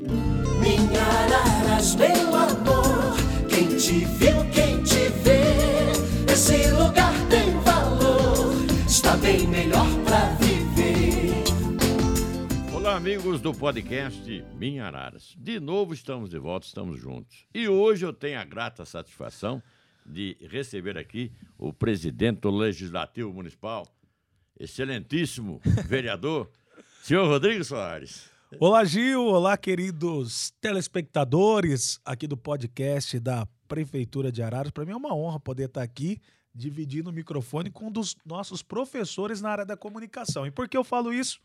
Minha Araras, meu amor, quem te viu, quem te vê, esse lugar tem valor, está bem melhor pra viver. Olá, amigos do podcast Minha Araras. De novo estamos de volta, estamos juntos. E hoje eu tenho a grata satisfação de receber aqui o presidente do Legislativo Municipal, excelentíssimo vereador, senhor Rodrigo Soares. Olá, Gil. Olá, queridos telespectadores aqui do podcast da Prefeitura de Araras. Para mim é uma honra poder estar aqui dividindo o microfone com um dos nossos professores na área da comunicação. E por que eu falo isso?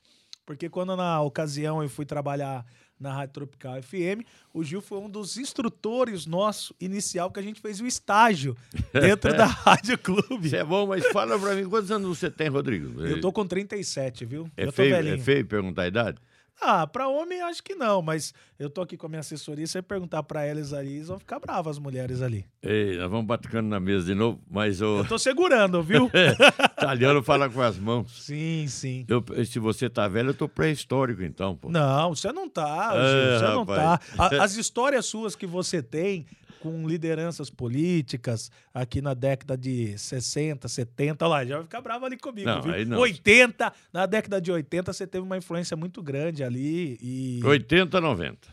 Porque quando na ocasião eu fui trabalhar na Rádio Tropical FM, o Gil foi um dos instrutores nosso inicial que a gente fez o estágio dentro da Rádio Clube. Isso é bom, mas fala pra mim, quantos anos você tem, Rodrigo? Eu tô com 37, viu? É eu feio, é feio perguntar a idade? Ah, pra homem acho que não, mas eu tô aqui com a minha assessoria, se você perguntar pra elas ali, eles vão ficar bravas as mulheres ali. Ei, nós vamos batucando na mesa de novo, mas o Eu tô segurando, viu? italiano fala com as mãos. sim, sim. Eu- se você tá velho, eu tô pré-histórico, então, pô. Não, você não tá, É, Gil, você não tá. rapaz. A- As histórias suas que você tem com lideranças políticas aqui na década de 60, 70, olha lá, já vai ficar bravo ali comigo, Não, viu? aí não. 80, na década de 80 você teve uma influência muito grande ali e 80, 90.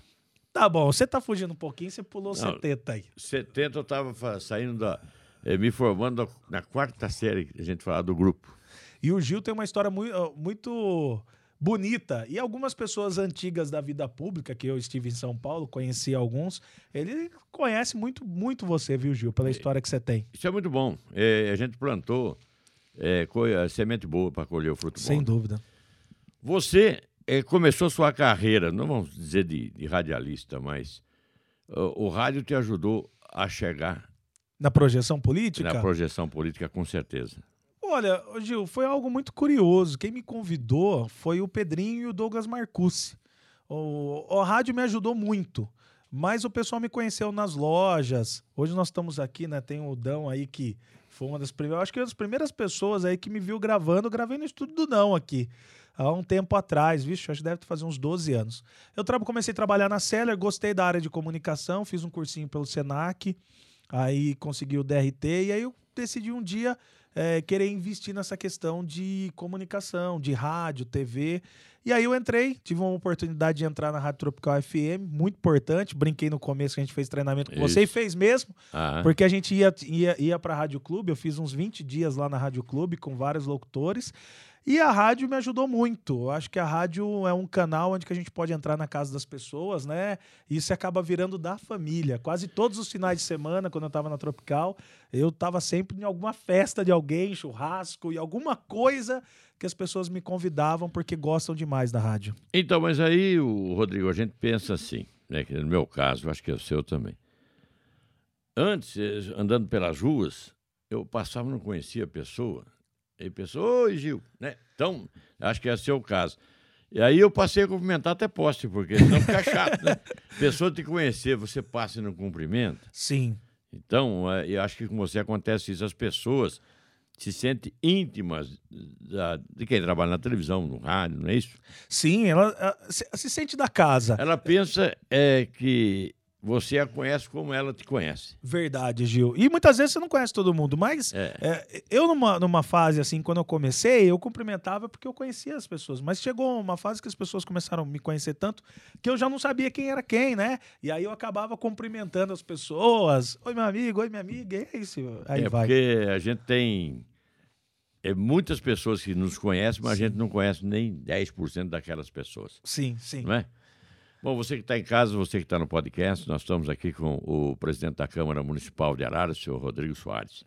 tá bom, você tá fugindo um pouquinho, você pulou 70 aí. 70 eu estava saindo da. eh, me formando na quarta série, a gente fala do grupo. E o Gil tem uma história muito, muito bonita. E algumas pessoas antigas da vida pública, que eu estive em São Paulo, conheci alguns, ele conhece muito, muito você, viu, Gil, pela história que você tem. Isso é muito bom. Eh, a gente plantou a semente boa para colher o fruto Sem bom. dúvida. Você eh, começou sua carreira, não vamos dizer de, de radialista, mas o rádio te ajudou a chegar Na projeção política? na projeção política, com certeza. Olha, Gil, foi algo muito curioso. Quem me convidou foi o Pedrinho e o Douglas Marcucci. O, o rádio me ajudou muito, mas o pessoal me conheceu nas lojas. Hoje nós estamos aqui, né? Tem o Dão aí que foi uma das primeiras, acho que uma das primeiras pessoas aí que me viu gravando, gravei no estúdio do Dão aqui. Há um tempo atrás, vixe, acho que deve fazer uns 12 anos. Eu tra- comecei a trabalhar na Seller, gostei da área de comunicação, fiz um cursinho pelo Senac, aí consegui o DRT, e aí eu decidi um dia é, querer investir nessa questão de comunicação, de rádio, TV. E aí eu entrei, tive uma oportunidade de entrar na Rádio Tropical FM, muito importante. Brinquei no começo que a gente fez treinamento com você e Isso. fez mesmo, Ah, porque a gente ia, ia, ia para a Rádio Clube. Eu fiz uns 20 dias lá na Rádio Clube com vários locutores. E a rádio me ajudou muito. Eu acho que a rádio é um canal onde a gente pode entrar na casa das pessoas, né? E isso acaba virando da família. Quase todos os finais de semana, quando eu estava na Tropical, eu estava sempre em alguma festa de alguém, churrasco e alguma coisa que as pessoas me convidavam porque gostam demais da rádio. Então, mas aí, o Rodrigo, a gente pensa assim, né? No meu caso, acho que é o seu também. Antes, andando pelas ruas, eu passava e não conhecia a pessoa. E a pessoa, oi, Gil, né? Então, acho que é o caso. E aí eu passei a cumprimentar até poste, porque senão fica chato, né? Pessoa te conhecer, você passa e não cumprimenta. Sim. Então, eh, eu acho que com você acontece isso. As pessoas se sentem íntimas da- de quem trabalha na televisão, no rádio, não é isso? Sim, ela, ela se, se sente da casa. Ela pensa é, que você a conhece como ela te conhece. Verdade, Gil. E muitas vezes você não conhece todo mundo, mas É. é, eu, numa, numa fase assim, quando eu comecei, eu cumprimentava porque eu conhecia as pessoas. Mas chegou uma fase que as pessoas começaram a me conhecer tanto que eu já não sabia quem era quem, né? E aí eu acabava cumprimentando as pessoas. Oi, meu amigo, oi, minha amiga. E é isso. Aí é vai. porque a gente tem é, muitas pessoas que nos conhecem, mas a gente não conhece nem 10% daquelas pessoas, Sim, sim. não é? Bom, você que está em casa, você que está no podcast, nós estamos aqui com o presidente da Câmara Municipal de Araras, o senhor Rodrigo Soares.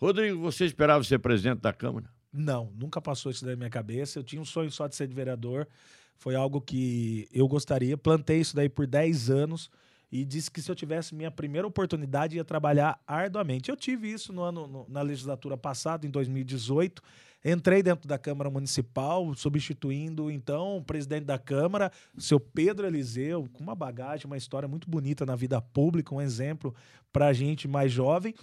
Rodrigo, você esperava ser presidente da Câmara? Não, nunca passou isso da minha cabeça. Eu tinha um sonho só de ser de vereador. Foi algo que eu gostaria. Plantei isso daí por 10 anos e disse que se eu tivesse minha primeira oportunidade ia trabalhar arduamente. Eu tive isso no ano no- na legislatura passada, em 2018. Entrei dentro da Câmara Municipal, substituindo então o presidente da Câmara, seu Pedro Eliseu, com uma bagagem, uma história muito bonita na vida pública, um exemplo para a gente mais jovem.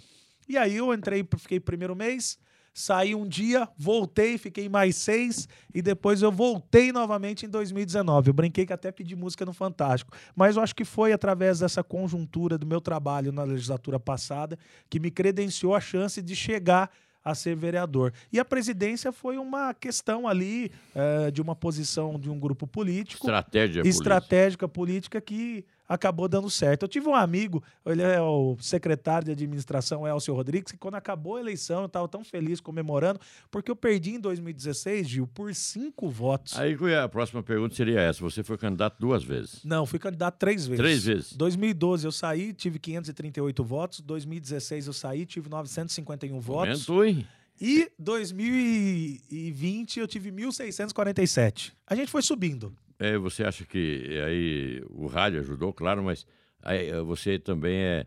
E aí eu entrei, fiquei primeiro mês, saí um dia, voltei, fiquei mais seis e depois eu voltei novamente em 2019. Eu brinquei que até pedi música no Fantástico, mas eu acho que foi através dessa conjuntura do meu trabalho na legislatura passada que me credenciou a chance de chegar a ser vereador. E a presidência foi uma questão ali é, de uma posição de um grupo político. Estratégia estratégica política que acabou dando certo. Eu tive um amigo, ele é o secretário de administração, Elcio Rodrigues, que quando acabou a eleição eu estava tão feliz comemorando, porque eu perdi em 2016, Gil, por cinco votos. Aí a próxima pergunta seria essa: você foi candidato duas vezes? Não, fui candidato três vezes. Três vezes. 2012 eu saí, tive 538 votos. 2016 eu saí, tive 951 votos. Aumentou, hein? E 2020 eu tive 1.647. A gente foi subindo. É, você acha que aí o rádio ajudou, claro, mas aí, eh, você também é,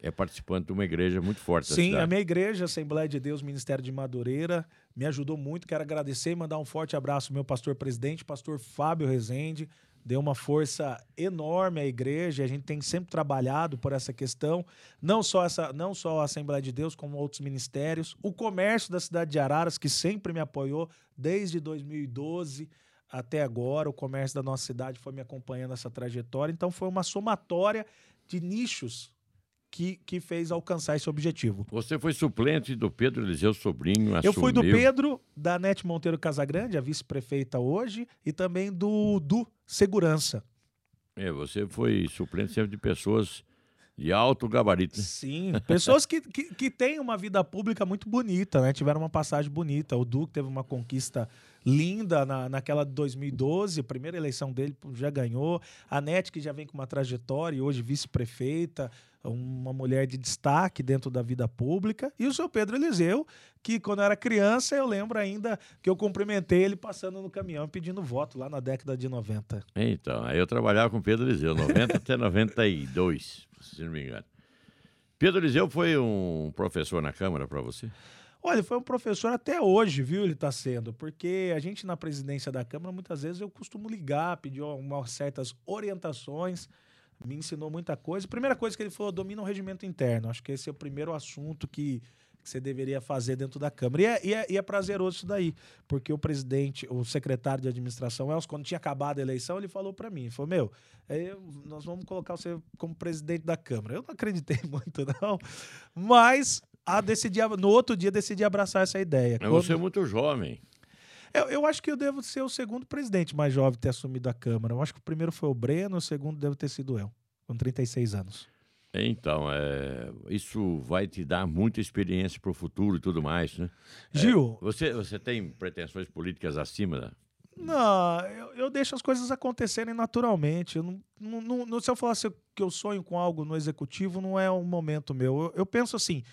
é participante de uma igreja muito forte. Sim, a minha igreja, Assembleia de Deus, Ministério de Madureira, me ajudou muito. Quero agradecer e mandar um forte abraço ao meu pastor presidente, pastor Fábio Rezende. Deu uma força enorme à igreja. A gente tem sempre trabalhado por essa questão, não só essa, não só a Assembleia de Deus, como outros ministérios. O comércio da cidade de Araras, que sempre me apoiou desde 2012 até agora. O comércio da nossa cidade foi me acompanhando nessa trajetória. Então, foi uma somatória de nichos que, que fez alcançar esse objetivo. Você foi suplente do Pedro Eliseu Sobrinho. Eu fui do Pedro, da Nete Monteiro Casagrande, a vice-prefeita hoje, e também do Du Segurança. É, você foi suplente sempre de pessoas de alto gabarito. Né? Sim, pessoas que, que, que têm uma vida pública muito bonita, né? Tiveram uma passagem bonita. O Duque teve uma conquista linda na, naquela de 2012, a primeira eleição dele já ganhou. A Nete, que já vem com uma trajetória, hoje vice-prefeita, uma mulher de destaque dentro da vida pública. E o seu Pedro Eliseu, que quando eu era criança, eu lembro ainda que eu cumprimentei ele passando no caminhão pedindo voto lá na década de 90. Então, aí eu trabalhava com Pedro Eliseu, 90 até 92, se não me engano. Pedro Eliseu foi um professor na Câmara para você? Olha, foi um professor até hoje, viu? Ele está sendo, porque a gente na presidência da Câmara, muitas vezes eu costumo ligar, pedir umas certas orientações, me ensinou muita coisa. Primeira coisa que ele falou, domina o regimento interno. Acho que esse é o primeiro assunto que, que você deveria fazer dentro da Câmara. E é, e é, e é prazeroso isso daí, porque o presidente, o secretário de administração, Elcio, quando tinha acabado a eleição, ele falou para mim, falou, meu, é, nós vamos colocar você como presidente da Câmara. Eu não acreditei muito, não, mas a decidir, no outro dia decidi abraçar essa ideia. Mas Quando... você é muito jovem. Eu, eu, acho que eu devo ser o segundo presidente mais jovem ter assumido a Câmara. Eu acho que o primeiro foi o Breno, o segundo deve ter sido eu, com 36 anos. Então, é, isso vai te dar muita experiência para o futuro e tudo mais, né? Gil. É, você, você tem pretensões políticas acima da, não, eu, eu, deixo as coisas acontecerem naturalmente. Eu não, não, não, se eu falasse que eu sonho com algo no executivo, não é um momento meu. Eu, eu penso assim: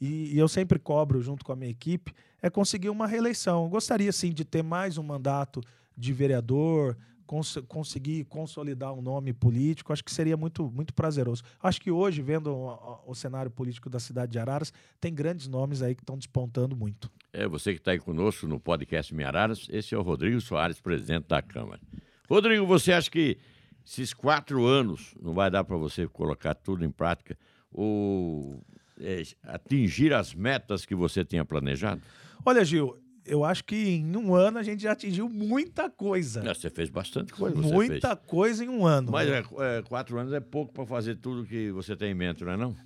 e, e, eu sempre cobro junto com a minha equipe, é conseguir uma reeleição. Eu gostaria, sim, de ter mais um mandato de vereador, cons conseguir consolidar um nome político, acho que seria muito, muito prazeroso. Acho que hoje, vendo o, o cenário político da cidade de Araras, tem grandes nomes aí que estão despontando muito. É, você que está aí conosco no podcast Minha Araras, esse é o Rodrigo Soares, presidente da Câmara. Rodrigo, você acha que esses quatro anos não vai dar para você colocar tudo em prática? Ou é, atingir as metas que você tinha planejado? Olha, Gil, eu acho que em um ano a gente já atingiu muita coisa. É, você fez bastante coisa. Muita fez. coisa em um ano. Mas é, é, quatro anos é pouco para fazer tudo que você tem em mente, não é não?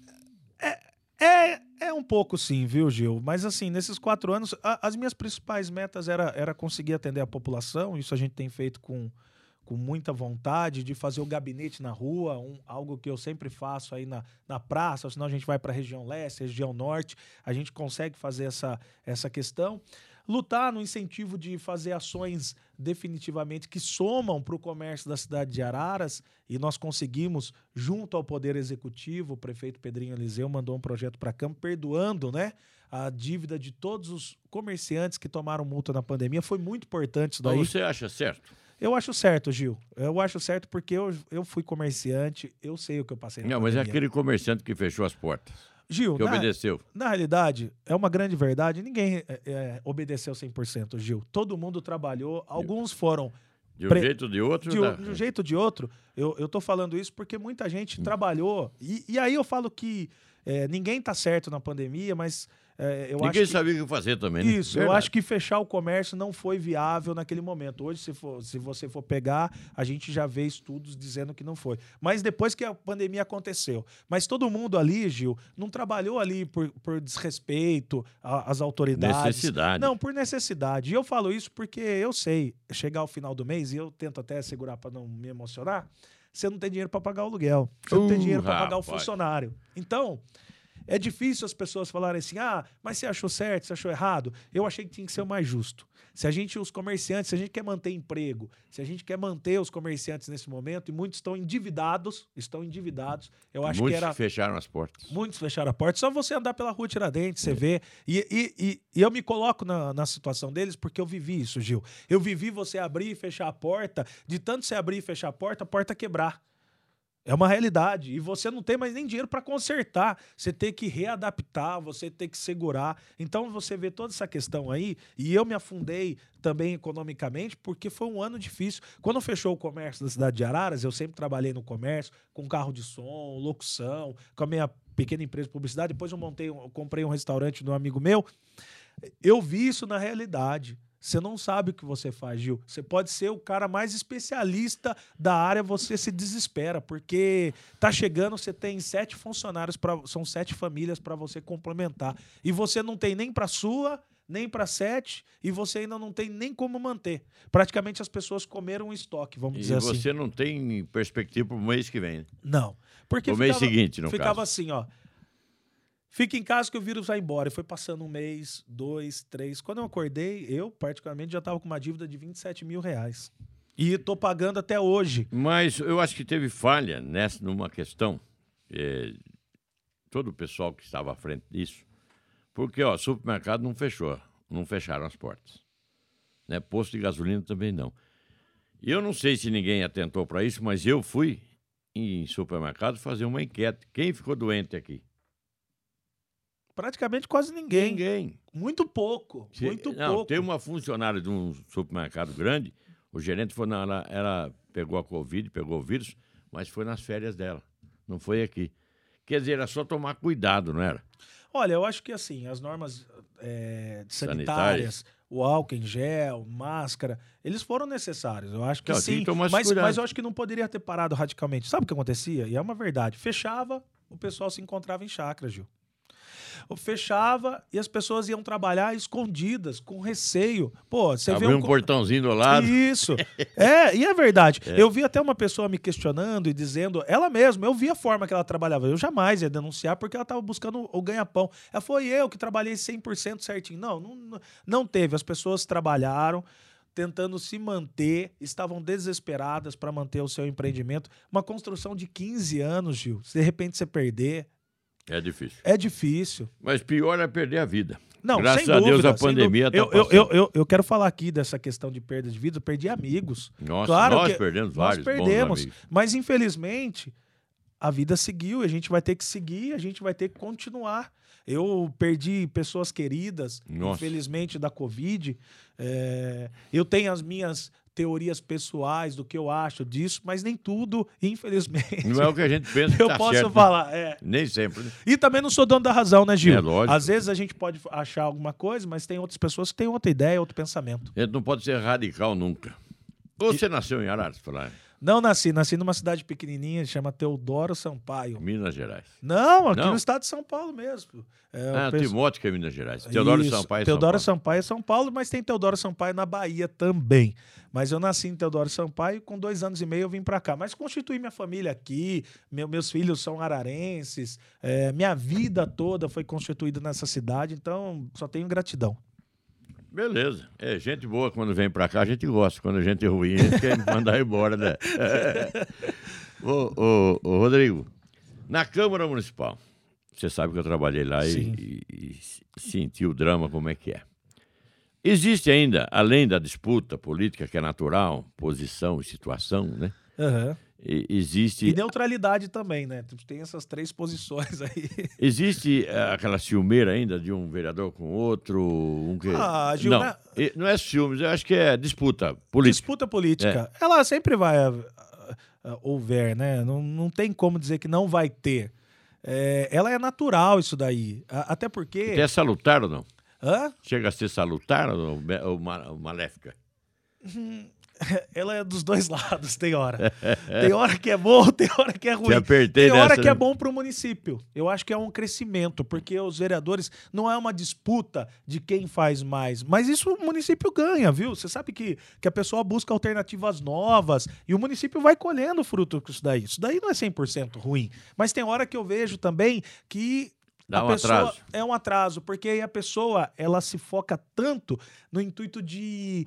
É, é, é um pouco sim, viu, Gil? Mas assim, nesses quatro anos, a, as minhas principais metas era, era conseguir atender a população. Isso a gente tem feito com com muita vontade de fazer o gabinete na rua, um, algo que eu sempre faço aí na, na praça, senão a gente vai para a região leste, região norte, a gente consegue fazer essa, essa questão. Lutar no incentivo de fazer ações definitivamente que somam para o comércio da cidade de Araras, e nós conseguimos, junto ao Poder Executivo, o prefeito Pedrinho Eliseu mandou um projeto para Câmara, perdoando né, a dívida de todos os comerciantes que tomaram multa na pandemia. Foi muito importante isso daí. Você acha certo? Eu acho certo, Gil. Eu acho certo porque eu, eu fui comerciante, eu sei o que eu passei. Não, mas é aquele comerciante que fechou as portas. Gil, que na, obedeceu. Na realidade, é uma grande verdade. Ninguém é, é, obedeceu 100%, Gil. Todo mundo trabalhou. Alguns foram. De um pre... jeito ou de outro? De, de, um jeito ou de outro. Eu, eu tô falando isso porque muita gente hum. trabalhou. E, e aí eu falo que é, ninguém tá certo na pandemia, mas É, eu Ninguém acho que... sabia o que fazer também. Né? Isso, eu Verdade. acho que fechar o comércio não foi viável naquele momento. Hoje, se, for, se você for pegar, a gente já vê estudos dizendo que não foi. Mas depois que a pandemia aconteceu. Mas todo mundo ali, Gil, não trabalhou ali por, por desrespeito às autoridades. Necessidade. Não, por necessidade. E eu falo isso porque eu sei, chegar ao final do mês, e eu tento até segurar para não me emocionar, você não tem dinheiro para pagar o aluguel. Você não tem Uh, dinheiro para pagar o funcionário. Então, é difícil as pessoas falarem assim: ah, mas você achou certo, você achou errado. Eu achei que tinha que ser o mais justo. Se a gente, os comerciantes, se a gente quer manter emprego, se a gente quer manter os comerciantes nesse momento, e muitos estão endividados, estão endividados, eu acho Muitos que era. fecharam as portas. Muitos fecharam a porta. Só você andar pela rua Tiradentes, você vê. E, e, e, e eu me coloco na, na situação deles porque eu vivi isso, Gil. Eu vivi você abrir e fechar a porta, de tanto você abrir e fechar a porta, a porta quebrar. É uma realidade. E você não tem mais nem dinheiro para consertar. Você tem que readaptar, você tem que segurar. Então você vê toda essa questão aí. E eu me afundei também economicamente porque foi um ano difícil. Quando fechou o comércio da cidade de Araras, eu sempre trabalhei no comércio, com carro de som, locução, com a minha pequena empresa de publicidade. Depois eu montei, eu comprei um restaurante de um amigo meu. Eu vi isso na realidade. Você não sabe o que você faz, Gil. Você pode ser o cara mais especialista da área, você se desespera, porque tá chegando, você tem sete funcionários, pra, são sete famílias para você complementar. E você não tem nem para sua, nem para sete, e você ainda não tem nem como manter. Praticamente as pessoas comeram um estoque, vamos E dizer assim. você não tem perspectiva para o mês que vem. né? Não. Porque O mês seguinte, no ficava caso. assim, ó. Fica em casa que o vírus vai embora. E foi passando um mês, dois, três. Quando eu acordei, eu, particularmente, já estava com uma dívida de 27 mil reais. E tô pagando até hoje. Mas eu acho que teve falha nessa, numa questão. eh, todo o pessoal que estava à frente disso. Porque, ó, supermercado não fechou. Não fecharam as portas. Né? Posto de gasolina também não. E eu não sei se ninguém atentou para isso, mas eu fui em supermercado fazer uma enquete. Quem ficou doente aqui? Praticamente quase ninguém. Ninguém. Muito pouco. Muito não, pouco. tem uma funcionária de um supermercado grande, o gerente foi na, ela, ela pegou a Covid, pegou o vírus, mas foi nas férias dela, não foi aqui. Quer dizer, era só tomar cuidado, não era? Olha, eu acho que assim, as normas é, Sanitárias. sanitárias, o álcool em gel, máscara, eles foram necessários. Eu acho que Não, sim. que mas, cuidado. mas eu acho que não poderia ter parado radicalmente. Sabe o que acontecia? E é uma verdade. Fechava, o pessoal se encontrava em chácara, Gil. Fechava e as pessoas iam trabalhar escondidas, com receio. Pô, você vê Abriu um co- portãozinho do lado. isso. É, e é verdade. Eu vi até uma pessoa me questionando e dizendo, ela mesma, eu vi a forma que ela trabalhava. Eu jamais ia denunciar porque ela estava buscando o ganha-pão. Ela foi eu que trabalhei 100% certinho. Não, não, não teve. As pessoas trabalharam tentando se manter, estavam desesperadas para manter o seu empreendimento. Uma construção de 15 anos, Gil. Se de repente você perder, É difícil. é difícil. Mas pior é perder a vida. Não, Graças sem a Deus a pandemia está eu, eu, eu, eu, quero falar aqui dessa questão de perda de vida. Eu perdi amigos. Nossa, Claro nós que perdemos Nós vários bons perdemos. Mas, infelizmente, a vida seguiu. e A gente vai ter que seguir, a gente vai ter que continuar. Eu perdi pessoas queridas, Nossa. infelizmente, da Covid. É, eu tenho as minhas teorias pessoais do que eu acho disso, mas nem tudo, infelizmente. Não é o que a gente pensa que eu tá posso certo, né? falar. É. Nem sempre. né? E também não sou dono da razão, né, Gil? É lógico. Às vezes a gente pode achar alguma coisa, mas tem outras pessoas que têm outra ideia, outro pensamento. A gente não pode ser radical nunca. Você nasceu em Araras, falar, Não nasci, nasci numa cidade pequenininha, chama Teodoro Sampaio. Minas Gerais. Não, aqui Não? no estado de São Paulo mesmo. É, Ah, pesso- Timóteo que é Minas Gerais. Teodoro Isso, Sampaio é Teodoro São Paulo. Sampaio é São Paulo, mas tem Teodoro Sampaio na Bahia também. Mas eu nasci em Teodoro Sampaio e com dois anos e meio eu vim pra cá. Mas constituí minha família aqui, meu- meus filhos são ararenses, é, minha vida toda foi constituída nessa cidade, então só tenho gratidão. Beleza. É, gente boa quando vem pra cá, a gente gosta. Quando a gente é ruim, a gente quer mandar embora, né? ô, ô, ô, Rodrigo, na Câmara Municipal, você sabe que eu trabalhei lá Sim. e, e, e senti o drama como é que é. Existe ainda, além da disputa política, que é natural, posição e situação, né? Aham. E- existe, E neutralidade também, né? Tem essas três posições aí. existe eh, aquela ciumeira ainda de um vereador com outro? Um que... Ah, Gil, não, né? não é ciúmes, eu acho que é disputa política. Disputa política. Ela sempre vai ah, ah, houver, né? Não, não tem como dizer que não vai ter. É, ela é natural isso daí. Até porque. É salutar ou não? Hã? Chega a ser salutar ou, ou ma- ou maléfica? Ela é dos dois lados, tem hora. tem hora que é bom, tem hora que é ruim. Te apertei Tem hora nessa, que é né? bom para o município. Eu acho que é um crescimento, porque os vereadores não é uma disputa de quem faz mais, mas isso o município ganha, viu? Você sabe que, que a pessoa busca alternativas novas e o município vai colhendo fruto com isso daí. Isso daí não é 100% ruim, mas tem hora que eu vejo também que Dá a um pessoa atraso. é um atraso, porque aí a pessoa ela se foca tanto no intuito de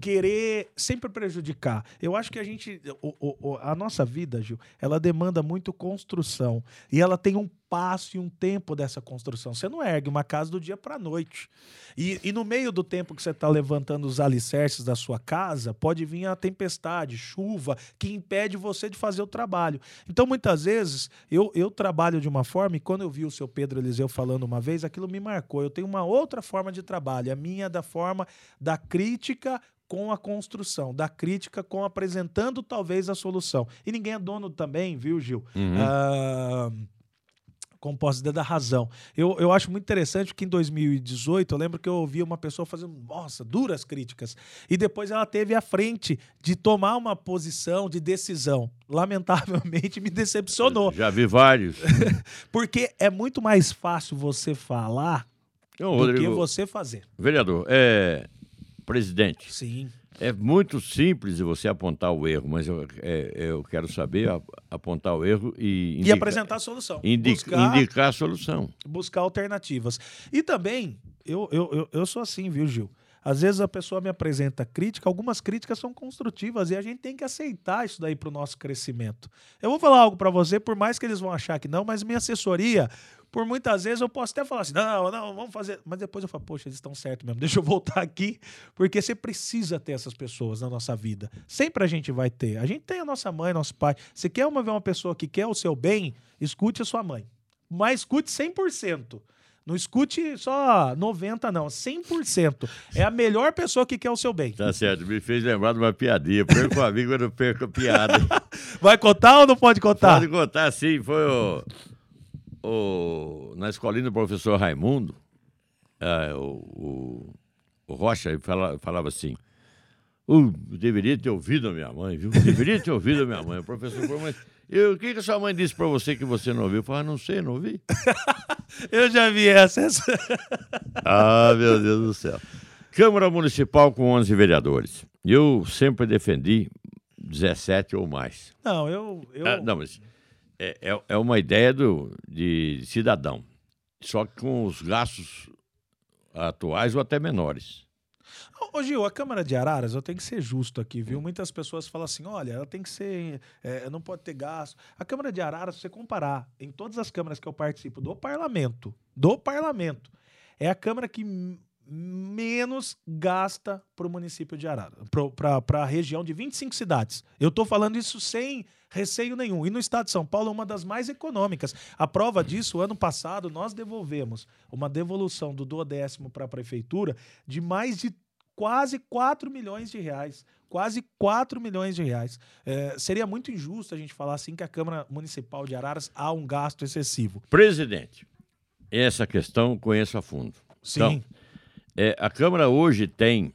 querer sempre prejudicar. Eu acho que a gente, o- o- a nossa vida, Gil, ela demanda muito construção e ela tem um passo e um tempo dessa construção. Você não ergue uma casa do dia para a noite. E, e no meio do tempo que você está levantando os alicerces da sua casa, pode vir a tempestade, chuva, que impede você de fazer o trabalho. Então, muitas vezes, eu, eu trabalho de uma forma, e quando eu vi o seu Pedro Eliseu falando uma vez, aquilo me marcou. Eu tenho uma outra forma de trabalho. A minha é da forma da crítica com a construção, da crítica com apresentando talvez a solução. E ninguém é dono também, viu, Gil? Ah, como posso dizer, da razão. Eu, eu acho muito interessante que em 2018 eu lembro que eu ouvi uma pessoa fazendo, nossa, duras críticas. E depois ela teve a frente de tomar uma posição de decisão. Lamentavelmente me decepcionou. Já vi vários. Porque é muito mais fácil você falar Então, do que Rodrigo, você fazer. vereador, é, presidente, Sim. É muito simples você apontar o erro, mas eu, é, eu quero saber apontar o erro e, E indica- apresentar a solução. indi- buscar, indicar a solução. buscar alternativas. E também, eu, eu, eu, eu sou assim, viu, Gil? Às vezes a pessoa me apresenta crítica, algumas críticas são construtivas e a gente tem que aceitar isso daí para o nosso crescimento. Eu vou falar algo para você, por mais que eles vão achar que não, mas minha assessoria, por muitas vezes eu posso até falar assim, não, não, vamos fazer. Mas depois eu falo, poxa, eles estão certos mesmo, deixa eu voltar aqui, porque você precisa ter essas pessoas na nossa vida. Sempre a gente vai ter. A gente tem a nossa mãe, nosso pai. Você quer uma, ver uma pessoa que quer o seu bem, escute a sua mãe. Mas escute 100%. Não escute só 90, não. 100%. É a melhor pessoa que quer o seu bem. Tá certo, me fez lembrar de uma piadinha. Perco amigo, eu não perco a piada. Vai contar ou não pode contar? Pode contar, sim. Foi o, o- na escolinha do professor Raimundo, ah, o, o- Rocha fala- falava assim, "Uh, deveria ter ouvido a minha mãe, viu? Deveria ter ouvido a minha mãe. O professor falou, mas eu- o que, que a sua mãe disse para você que você não ouviu? Eu falei, ah, não sei, não ouvi. Eu já vi essa. essa- Ah, meu Deus do céu. Câmara Municipal com 11 vereadores. Eu sempre defendi 17 ou mais. Não, eu. eu... Ah, não, mas é, é, é uma ideia do, de cidadão. Só que com os gastos atuais ou até menores. Ô, Gil, a Câmara de Araras, eu tenho que ser justo aqui, viu? Muitas pessoas falam assim: olha, ela tem que ser. é, não pode ter gasto. A Câmara de Araras, se você comparar em todas as câmaras que eu participo do parlamento, do parlamento, é a Câmara que menos gasta para o município de Araras, para a região de 25 cidades. Eu estou falando isso sem receio nenhum. E no estado de São Paulo é uma das mais econômicas. A prova disso, ano passado, nós devolvemos uma devolução do duodécimo para a prefeitura de mais de quase 4 milhões de reais. Quase 4 milhões de reais. É, seria muito injusto a gente falar assim que a Câmara Municipal de Araras há um gasto excessivo. Presidente, essa questão conheço a fundo. Sim. Então, é, a Câmara hoje tem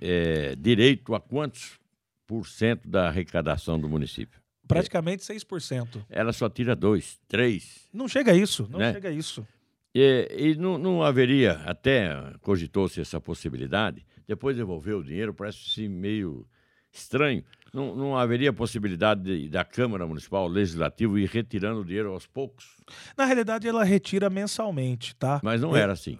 é, direito a quantos por cento da arrecadação do município? Praticamente 6%. Ela só tira dois, três. Não chega a isso, não Né? chega a isso. E, e não, não haveria, até cogitou-se essa possibilidade, depois devolver o dinheiro, parece assim, meio estranho. Não, não haveria possibilidade de- da Câmara Municipal, Legislativo, ir retirando o dinheiro aos poucos. Na realidade, ela retira mensalmente, tá? Mas não É, era assim.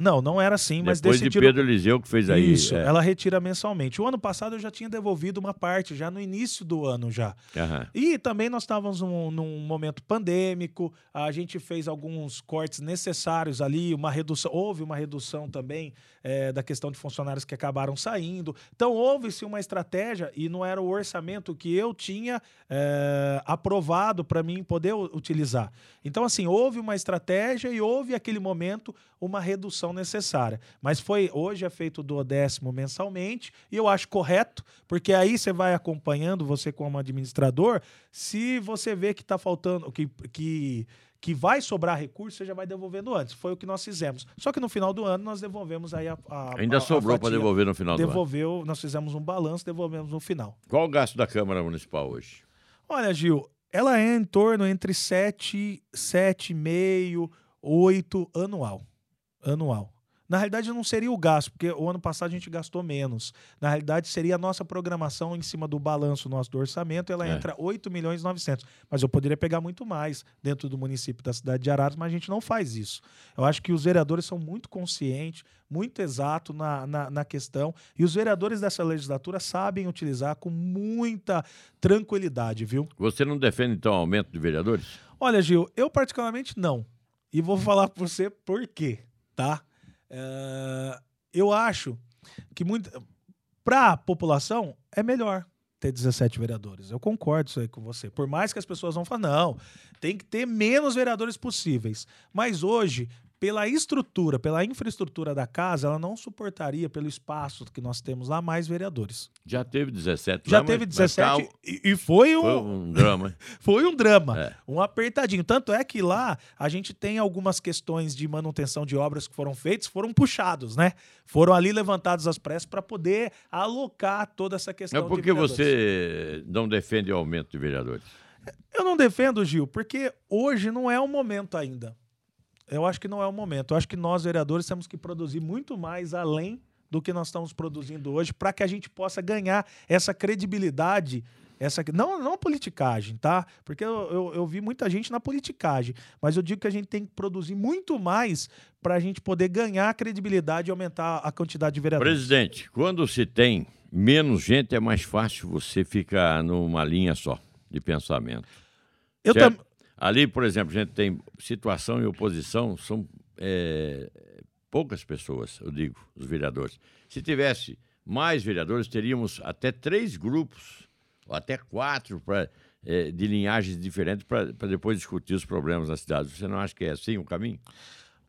Não, não era assim, mas depois de decidiram... Pedro Eliseu que fez aí. Isso, é, ela retira mensalmente. O ano passado eu já tinha devolvido uma parte, já no início do ano já. aham. E também nós estávamos num, num momento pandêmico, a gente fez alguns cortes necessários ali, uma redução, houve uma redução também eh, da questão de funcionários que acabaram saindo. Então houve-se uma estratégia e não era o orçamento que eu tinha eh, aprovado para mim poder utilizar. Então, assim, houve uma estratégia e houve aquele momento uma redução necessária. Mas foi hoje é feito do décimo mensalmente e eu acho correto, porque aí você vai acompanhando, você como administrador, se você vê que está faltando, que, que, que vai sobrar recurso, você já vai devolvendo antes. Foi o que nós fizemos. Só que no final do ano nós devolvemos aí a. a Ainda a, sobrou para devolver no final do ano. Devolveu, nós fizemos um balanço, devolvemos no final. Qual o gasto da Câmara Municipal hoje? Olha, Gil, ela é em torno entre 7, 7,5, 8 anual. Anual. Na realidade, não seria o gasto, porque o ano passado a gente gastou menos. Na realidade, seria a nossa programação em cima do balanço nosso do orçamento, ela É. entra 8 milhões e 900. Mas eu poderia pegar muito mais dentro do município da cidade de Araras, mas a gente não faz isso. Eu acho que os vereadores são muito conscientes, muito exatos na, na, na questão, e os vereadores dessa legislatura sabem utilizar com muita tranquilidade, viu? Você não defende, então, aumento de vereadores? Olha, Gil, eu particularmente não. E vou falar para você por quê, tá? É, eu acho que para a população é melhor ter 17 vereadores. Eu concordo isso aí com você. Por mais que as pessoas vão falar, não, tem que ter menos vereadores possíveis. Mas hoje, pela estrutura, pela infraestrutura da casa, ela não suportaria, pelo espaço que nós temos lá, mais vereadores. Já teve 17 Já lá, teve mas- mas 17 tá- e, e foi um, Foi um drama. foi um drama, É. um apertadinho. Tanto é que lá a gente tem algumas questões de manutenção de obras que foram feitas, foram puxados, né? Foram ali levantados as pressas para poder alocar toda essa questão. Mas de por que vereadores. você não defende o aumento de vereadores? Eu não defendo, Gil, porque hoje não é o momento ainda. Eu acho que não é o momento. Eu acho que nós, vereadores, temos que produzir muito mais além do que nós estamos produzindo hoje para que a gente possa ganhar essa credibilidade. Essa, não, não a politicagem, tá? Porque eu, eu, eu vi muita gente na politicagem, mas eu digo que a gente tem que produzir muito mais para a gente poder ganhar credibilidade e aumentar a quantidade de vereadores. Presidente, quando se tem menos gente, é mais fácil você ficar numa linha só de pensamento. Eu certo? tam- Ali, por exemplo, a gente tem situação e oposição, são é, poucas pessoas, eu digo, os vereadores. Se tivesse mais vereadores, teríamos até três grupos, ou até quatro, pra, é, de linhagens diferentes, para depois discutir os problemas da cidade. Você não acha que é assim o caminho?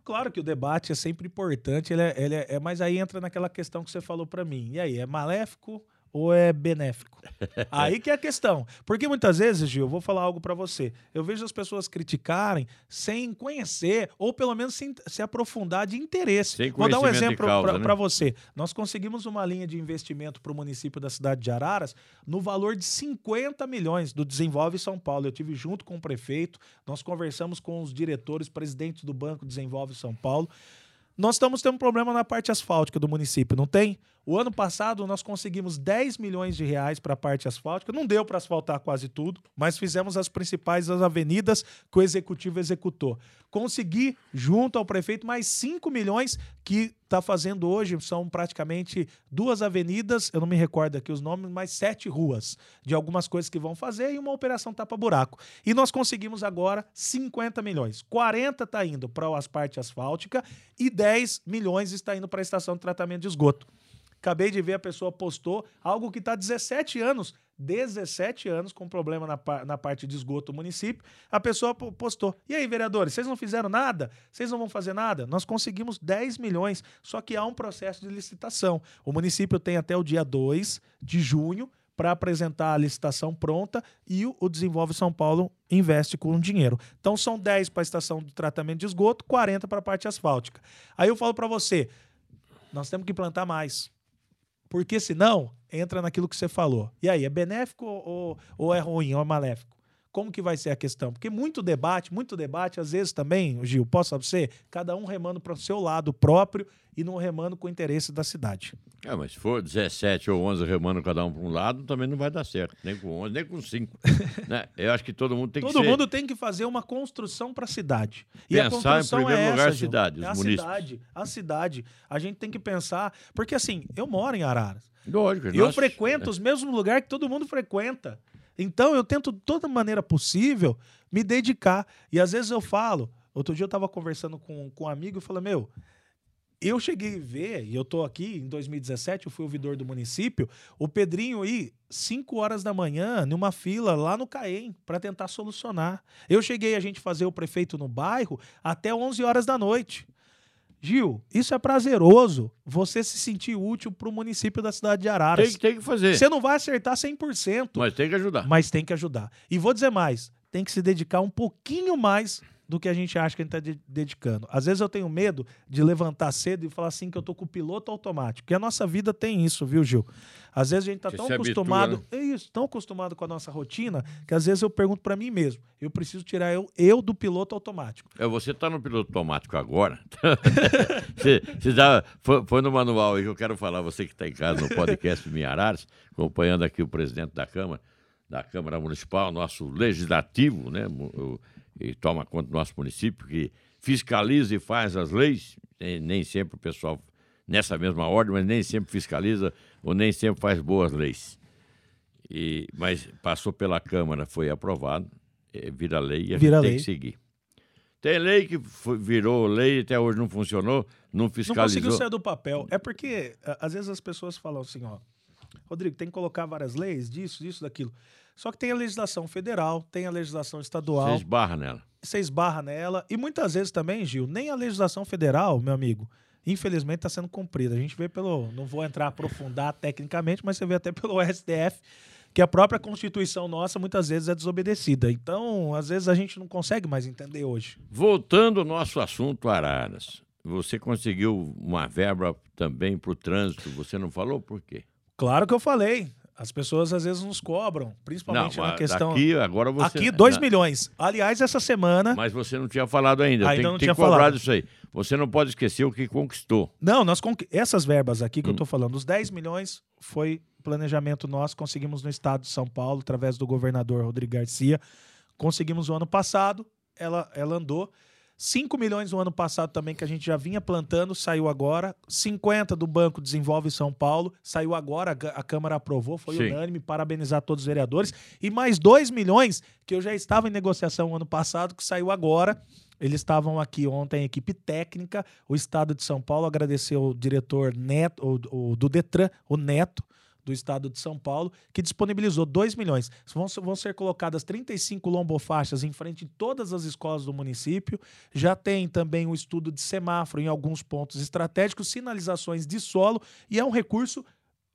Claro que o debate é sempre importante, ele é, ele é- é- mas aí entra naquela questão que você falou para mim. E aí, é maléfico ou é benéfico? aí que é a questão. Porque muitas vezes, Gil, eu vou falar algo para você. Eu vejo as pessoas criticarem sem conhecer, ou pelo menos sem se aprofundar de interesse. Sem vou dar um exemplo causa, né? para você. Nós conseguimos uma linha de investimento para o município da cidade de Araras no valor de 50 milhões do Desenvolve São Paulo. Eu tive junto com o prefeito, nós conversamos com os diretores, presidentes do Banco Desenvolve São Paulo. Nós estamos tendo um problema na parte asfáltica do município, não tem? O ano passado nós conseguimos 10 milhões de reais para a parte asfáltica. Não deu para asfaltar quase tudo, mas fizemos as principais as avenidas que o executivo executou. Consegui, junto ao prefeito, mais 5 milhões que está fazendo hoje. São praticamente duas avenidas, eu não me recordo aqui os nomes, mas sete ruas de algumas coisas que vão fazer e uma operação tapa-buraco. E nós conseguimos agora 50 milhões. 40 está indo para a parte asfáltica e 10 milhões está indo para a estação de tratamento de esgoto. Acabei de ver, a pessoa postou algo que está 17 anos, 17 anos com problema na, na parte de esgoto do município. A pessoa po- postou. E aí, vereadores, vocês não fizeram nada? Vocês não vão fazer nada? Nós conseguimos 10 milhões, só que há um processo de licitação. O município tem até o dia 2 de junho para apresentar a licitação pronta e o, Desenvolve São Paulo investe com dinheiro. Então são 10 para a estação de tratamento de esgoto, 40 para a parte asfáltica. Aí eu falo para você, nós temos que plantar mais. Porque senão entra naquilo que você falou. E aí, é benéfico ou, ou é ruim, ou é maléfico? Como que vai ser a questão? Porque muito debate, muito debate, às vezes também, Gil, posso você, cada um remando para o seu lado próprio e não remando com o interesse da cidade. É, mas se for 17 ou 11 remando cada um para um lado, também não vai dar certo. Nem com 11, nem com 5. né? Eu acho que todo mundo tem que Todo ser... mundo tem que fazer uma construção para a cidade. E a Pensar em construção primeiro é lugar essa, a Gil. cidade, os é a munícipes. cidade, a cidade. A gente tem que pensar, porque assim, eu moro em Araras. Lógico. Eu nós- frequento os mesmos lugares que todo mundo frequenta. Então eu tento, de toda maneira possível, me dedicar. E às vezes eu falo. Outro dia eu estava conversando com, com um amigo e falei: Meu, eu cheguei a ver, e eu tô aqui em 2017, eu fui ouvidor do município, o Pedrinho ir 5 horas da manhã numa fila lá no Caém para tentar solucionar. Eu cheguei a gente fazer o prefeito no bairro até 11 horas da noite. Gil, isso é prazeroso, você se sentir útil para o município da cidade de Araras. Tem, que- tem que fazer. Você não vai acertar 100%, Mas tem que ajudar. mas tem que ajudar. E vou dizer mais, tem que se dedicar um pouquinho mais do que a gente acha que a gente está dedicando. Às vezes eu tenho medo de levantar cedo e falar assim que eu tô com o piloto automático. Porque a nossa vida tem isso, viu, Gil? Às vezes a gente tá Você tão habitua, acostumado, né? é isso, tão acostumado com a nossa rotina, que às vezes eu pergunto para mim mesmo, eu preciso tirar eu, eu do piloto automático. É, você está no piloto automático agora. você, você já foi, foi no manual aí que eu quero falar, você que está em casa no podcast Minha Araras, acompanhando aqui o presidente da Câmara, da Câmara Municipal, nosso legislativo, né? o- E toma conta do nosso município, que fiscaliza e faz as leis. Nem, nem sempre o pessoal, nessa mesma ordem, mas nem sempre fiscaliza ou nem sempre faz boas leis. E, mas passou pela Câmara, foi aprovado, eh, vira lei e a Vira gente tem lei. que seguir. Tem lei que foi- virou lei e até hoje não funcionou, não Não fiscalizou. conseguiu sair do papel. É porque, às vezes, as pessoas falam assim, ó. Rodrigo, tem que colocar várias leis, disso, disso, daquilo. Só que tem a legislação federal, tem a legislação estadual, Você esbarra nela. você esbarra nela. E muitas vezes também, Gil, nem a legislação federal, meu amigo, infelizmente está sendo cumprida. A gente vê pelo. Não vou entrar aprofundar tecnicamente, mas você vê até pelo STF que a própria Constituição nossa muitas vezes é desobedecida. Então, às vezes a gente não consegue mais entender hoje. Voltando ao nosso assunto Araras, você conseguiu uma verba também para o trânsito, você não falou por quê? Claro que eu falei. As pessoas às vezes nos cobram, Não, principalmente na mas questão. daqui agora você... Aqui, 2 na- milhões. Aliás, essa semana. Mas você não tinha falado ainda, Ainda tem, não tem tinha cobrar falado. disso aí. Você não pode esquecer o que conquistou. Não, nós conqui- essas verbas aqui que Hum. eu tô falando, os 10 milhões foi planejamento nosso, conseguimos no estado de São Paulo, através do governador Rodrigo Garcia. Conseguimos o ano passado, ela, ela andou. 5 milhões no ano passado também, que a gente já vinha plantando, saiu agora. 50 do Banco Desenvolve São Paulo, saiu agora, a Câmara aprovou, foi Sim. unânime, parabenizar todos os vereadores. E mais 2 milhões, que eu já estava em negociação ano passado, que saiu agora. Eles estavam aqui ontem, equipe técnica, o Estado de São Paulo agradeceu o diretor Neto, o, o- do Detran, o Neto, do Estado de São Paulo, que disponibilizou 2 milhões. Vão, ser- vão ser colocadas 35 lombofaixas em frente de todas as escolas do município. Já tem também o estudo de semáforo em alguns pontos estratégicos, sinalizações de solo, e é um recurso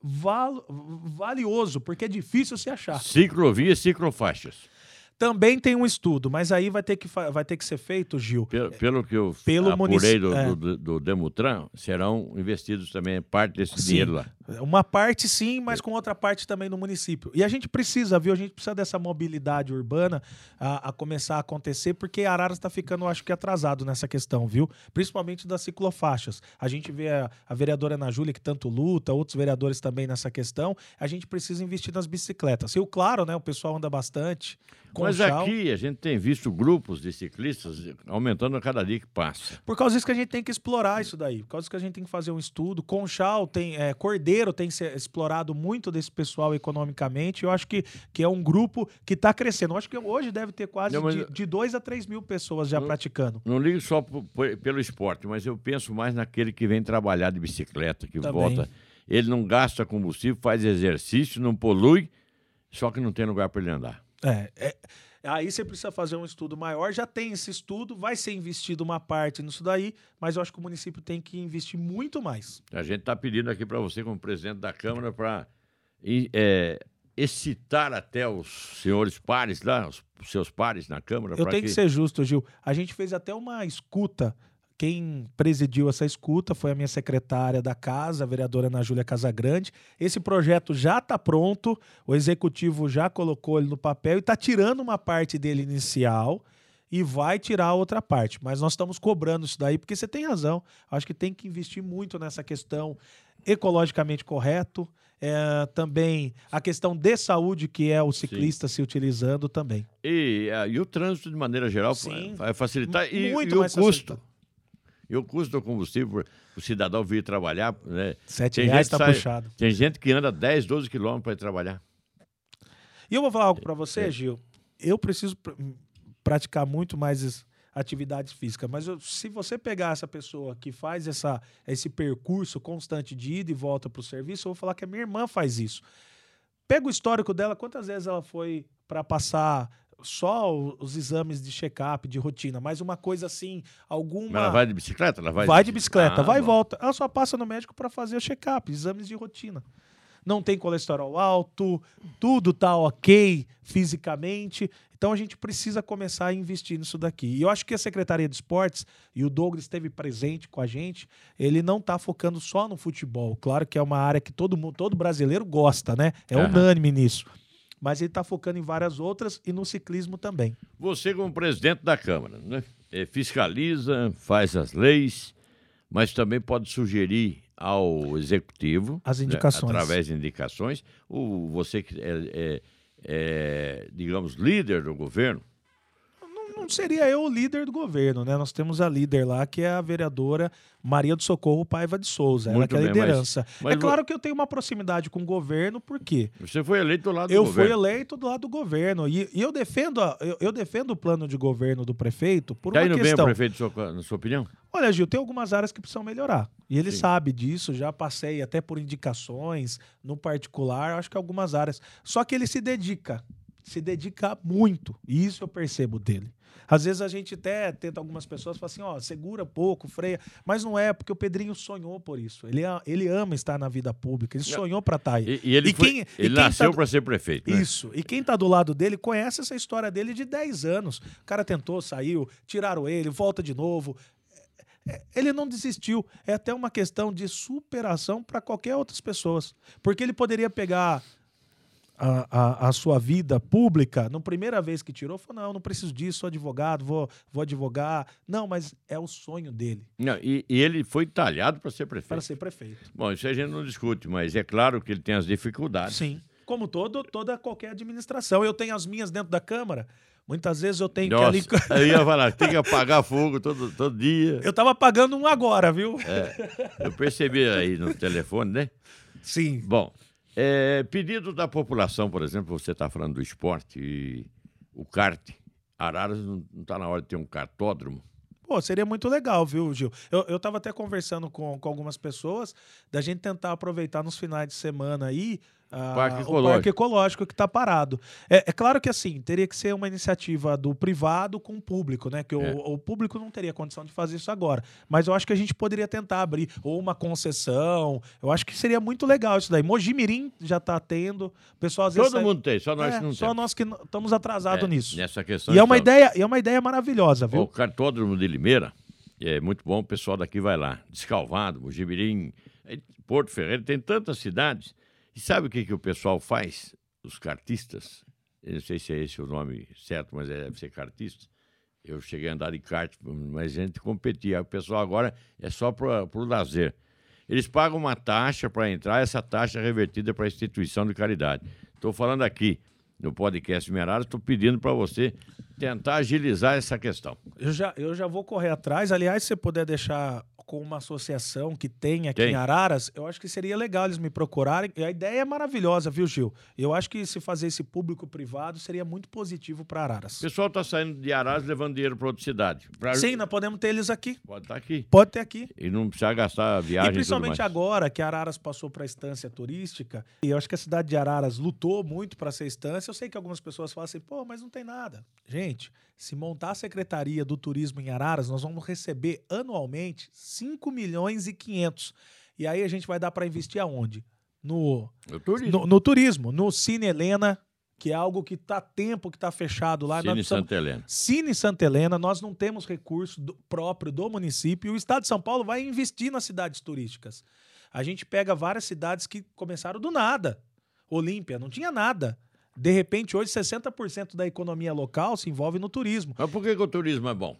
val- valioso, porque é difícil se achar. Ciclovia e ciclofaixas. Também tem um estudo, mas aí vai ter que, vai ter que ser feito, Gil, Pelo, pelo que eu Pelo apurei do, é. do, do Demutran, serão investidos também parte desse Sim. dinheiro lá. Uma parte sim, mas com outra parte também no município. E a gente precisa, viu? A gente precisa dessa mobilidade urbana a, a começar a acontecer, porque Araras está ficando, acho que, atrasado nessa questão, viu? Principalmente das ciclofaixas. A gente vê a, a vereadora Ana Júlia, que tanto luta, outros vereadores também nessa questão. A gente precisa investir nas bicicletas. E o claro, né? O pessoal anda bastante. Mas Conchal. aqui a gente tem visto grupos de ciclistas aumentando a cada dia que passa. Por causa disso que a gente tem que explorar isso daí. Por causa disso que a gente tem que fazer um estudo. Conchal tem. É, Cordeiro tem se explorado muito desse pessoal economicamente. Eu acho que, que é um grupo que está crescendo. Eu acho que hoje deve ter quase Não, de, de 2 a 3 mil pessoas já Não- praticando. Não ligo só po- po- pelo esporte, mas eu penso mais naquele que vem trabalhar de bicicleta, que Também. volta. Ele não gasta combustível, faz exercício, não polui, só que não tem lugar para ele andar. É, é- aí você precisa fazer um estudo maior. Já tem esse estudo, vai ser investido uma parte nisso daí, mas eu acho que o município tem que investir muito mais. A gente está pedindo aqui para você, como presidente da Câmara, para excitar até os senhores pares lá, os seus pares na Câmara. Eu tenho que ser justo, Gil. A gente fez até uma escuta. Quem presidiu essa escuta foi a minha secretária da casa, a vereadora Ana Júlia Casagrande. Esse projeto já está pronto, o executivo já colocou ele no papel e está tirando uma parte dele inicial e vai tirar a outra parte. Mas nós estamos cobrando isso daí, porque você tem razão. Acho que tem que investir muito nessa questão ecologicamente correto. É, também a questão de saúde, que é o ciclista se utilizando também. E, ah, e o trânsito, de maneira geral, Sim. vai facilitar. E, Muito e o custo. E o custo do combustível, para o cidadão vir trabalhar. Né? Sete Tem reais tá sai- puxado. Tem gente que anda 10, 12 quilômetros para ir trabalhar. E eu vou falar algo pra É. você, Gil. Eu preciso pr- praticar muito mais es- atividades físicas, mas eu- se você pegar essa pessoa que faz essa, esse percurso constante de ida e volta pro serviço, eu vou falar que a minha irmã faz isso. Pega o histórico dela, quantas vezes ela foi pra passar só os exames de check-up, de rotina, mas uma coisa assim, alguma. Mas ela vai de bicicleta? Ela vai, Vai de bicicleta, Ah, vai e volta. Ela só passa no médico para fazer o check-up, exames de rotina. Não tem colesterol alto, tudo tá ok fisicamente. Então a gente precisa começar a investir nisso daqui. E eu acho que a Secretaria de Esportes, e o Douglas esteve presente com a gente, ele não está focando só no futebol. Claro que é uma área que todo mundo, todo brasileiro gosta, né? É Aham. unânime nisso. Mas ele está focando em várias outras e no ciclismo também. Você, como presidente da Câmara, né? eh, fiscaliza, faz as leis, mas também pode sugerir ao executivo As né, indicações. através de indicações. O, você que é, é- é, digamos, líder do governo, Não, seria eu o líder do governo, né? Nós temos a líder lá, que é a vereadora Maria do Socorro Paiva de Souza. Ela Muito que é a bem, mas- liderança. mas é claro que eu tenho uma proximidade com o governo, por quê? você foi eleito do lado Eu do fui governo. eleito do lado do governo. E, e eu, defendo a- eu, eu defendo o plano de governo do prefeito por Está uma indo bem o questão. prefeito, na sua- na sua opinião? Olha, Gil, tem algumas áreas que precisam melhorar. E ele Sim. sabe disso, já passei até por indicações, no particular, acho que algumas áreas. Só que ele se dedica, se dedica muito. E isso eu percebo dele. Às vezes a gente até tenta algumas pessoas falar assim, ó, segura pouco, freia. Mas não é, porque o Pedrinho sonhou por isso. Ele, ele ama estar na vida pública, ele sonhou para estar aí. E, e ele, E foi- quem- e ele quem nasceu tá- para ser prefeito. né? Isso. E quem tá do lado dele conhece essa história dele de 10 anos. O cara tentou, saiu, tiraram ele, volta de novo. É, é, Ele não desistiu. É até uma questão de superação para qualquer outras pessoas. Porque ele poderia pegar a, a, a sua vida pública, na primeira vez que tirou, falou: não, não preciso disso, sou advogado, vou, vou advogar. Não, mas é o sonho dele Não, e, e ele foi talhado para ser prefeito. para ser prefeito. Bom, isso a gente não discute, mas é claro que ele tem as dificuldades. Sim. Como todo, toda qualquer administração. Eu tenho as minhas dentro da Câmara. Muitas vezes eu tenho Nossa, que ali. eu ia falar, tem que apagar fogo todo, todo dia. Eu tava pagando um agora, viu? Eu percebi aí no telefone, né? Sim. Bom, é, pedido da população, por exemplo, você está falando do esporte e o kart. Araras não está na hora de ter um kartódromo? Pô, seria muito legal, viu, Gil? Eu, eu tava até conversando com, com algumas pessoas da gente tentar aproveitar nos finais de semana aí ah, Parque o parque ecológico que tá parado. É, é claro que assim, teria que ser uma iniciativa do privado com o público, né? Que o- É. o, público não teria condição de fazer isso agora. Mas eu acho que a gente poderia tentar abrir ou uma concessão. Eu acho que seria muito legal isso daí. Mojimirim já tá tendo. O pessoal às vezes. Todo sai- mundo tem, só nós É, que não só temos. nós que estamos atrasados É, nisso. Nessa questão. E é uma estamos. ideia, e é uma ideia maravilhosa, viu? O cartódromo de Limeira é muito bom, o pessoal daqui vai lá. Descalvado, Mojimirim, aí Porto Ferreira, tem tantas cidades. E sabe o que, que o pessoal faz? Os cartistas, eu não sei se é esse o nome certo, mas é, deve ser cartista. Eu cheguei a andar de kart, mas a gente competia. O pessoal agora é só para o lazer. Eles pagam uma taxa para entrar, essa taxa é revertida para a instituição de caridade. Estou falando aqui no podcast Merara, estou pedindo para você tentar agilizar essa questão. Eu já, eu já vou correr atrás. Aliás, se você puder deixar com uma associação que tem aqui Tem. em Araras, eu acho que seria legal eles me procurarem. E a ideia é maravilhosa, viu, Gil? Eu acho que se fazer esse público-privado seria muito positivo para O Araras. pessoal está saindo de Arás levando dinheiro para outra cidade. Pra- Sim, nós podemos ter eles aqui. Pode estar aqui. Pode ter aqui. E não precisa gastar E viagem principalmente e tudo mais. agora que Araras passou para a estância turística, e eu acho que a cidade de Araras lutou muito para ser estância. Eu sei que algumas pessoas falam assim, pô, mas não tem nada. Gente, se montar a Secretaria do Turismo em Araras, nós vamos receber anualmente 5 milhões e 500. E aí a gente vai dar para investir aonde? No, O turismo. no, no turismo, no Cine Helena, que é algo que tá tempo que tá fechado lá. Cine Santa Helena. Cine Santa Helena, nós não temos recurso do- próprio do município e o Estado de São Paulo vai investir nas cidades turísticas. A gente pega várias cidades que começaram do nada. Olímpia, não tinha nada. De repente, hoje, 60% da economia local se envolve no turismo. Mas por que, que o turismo é bom?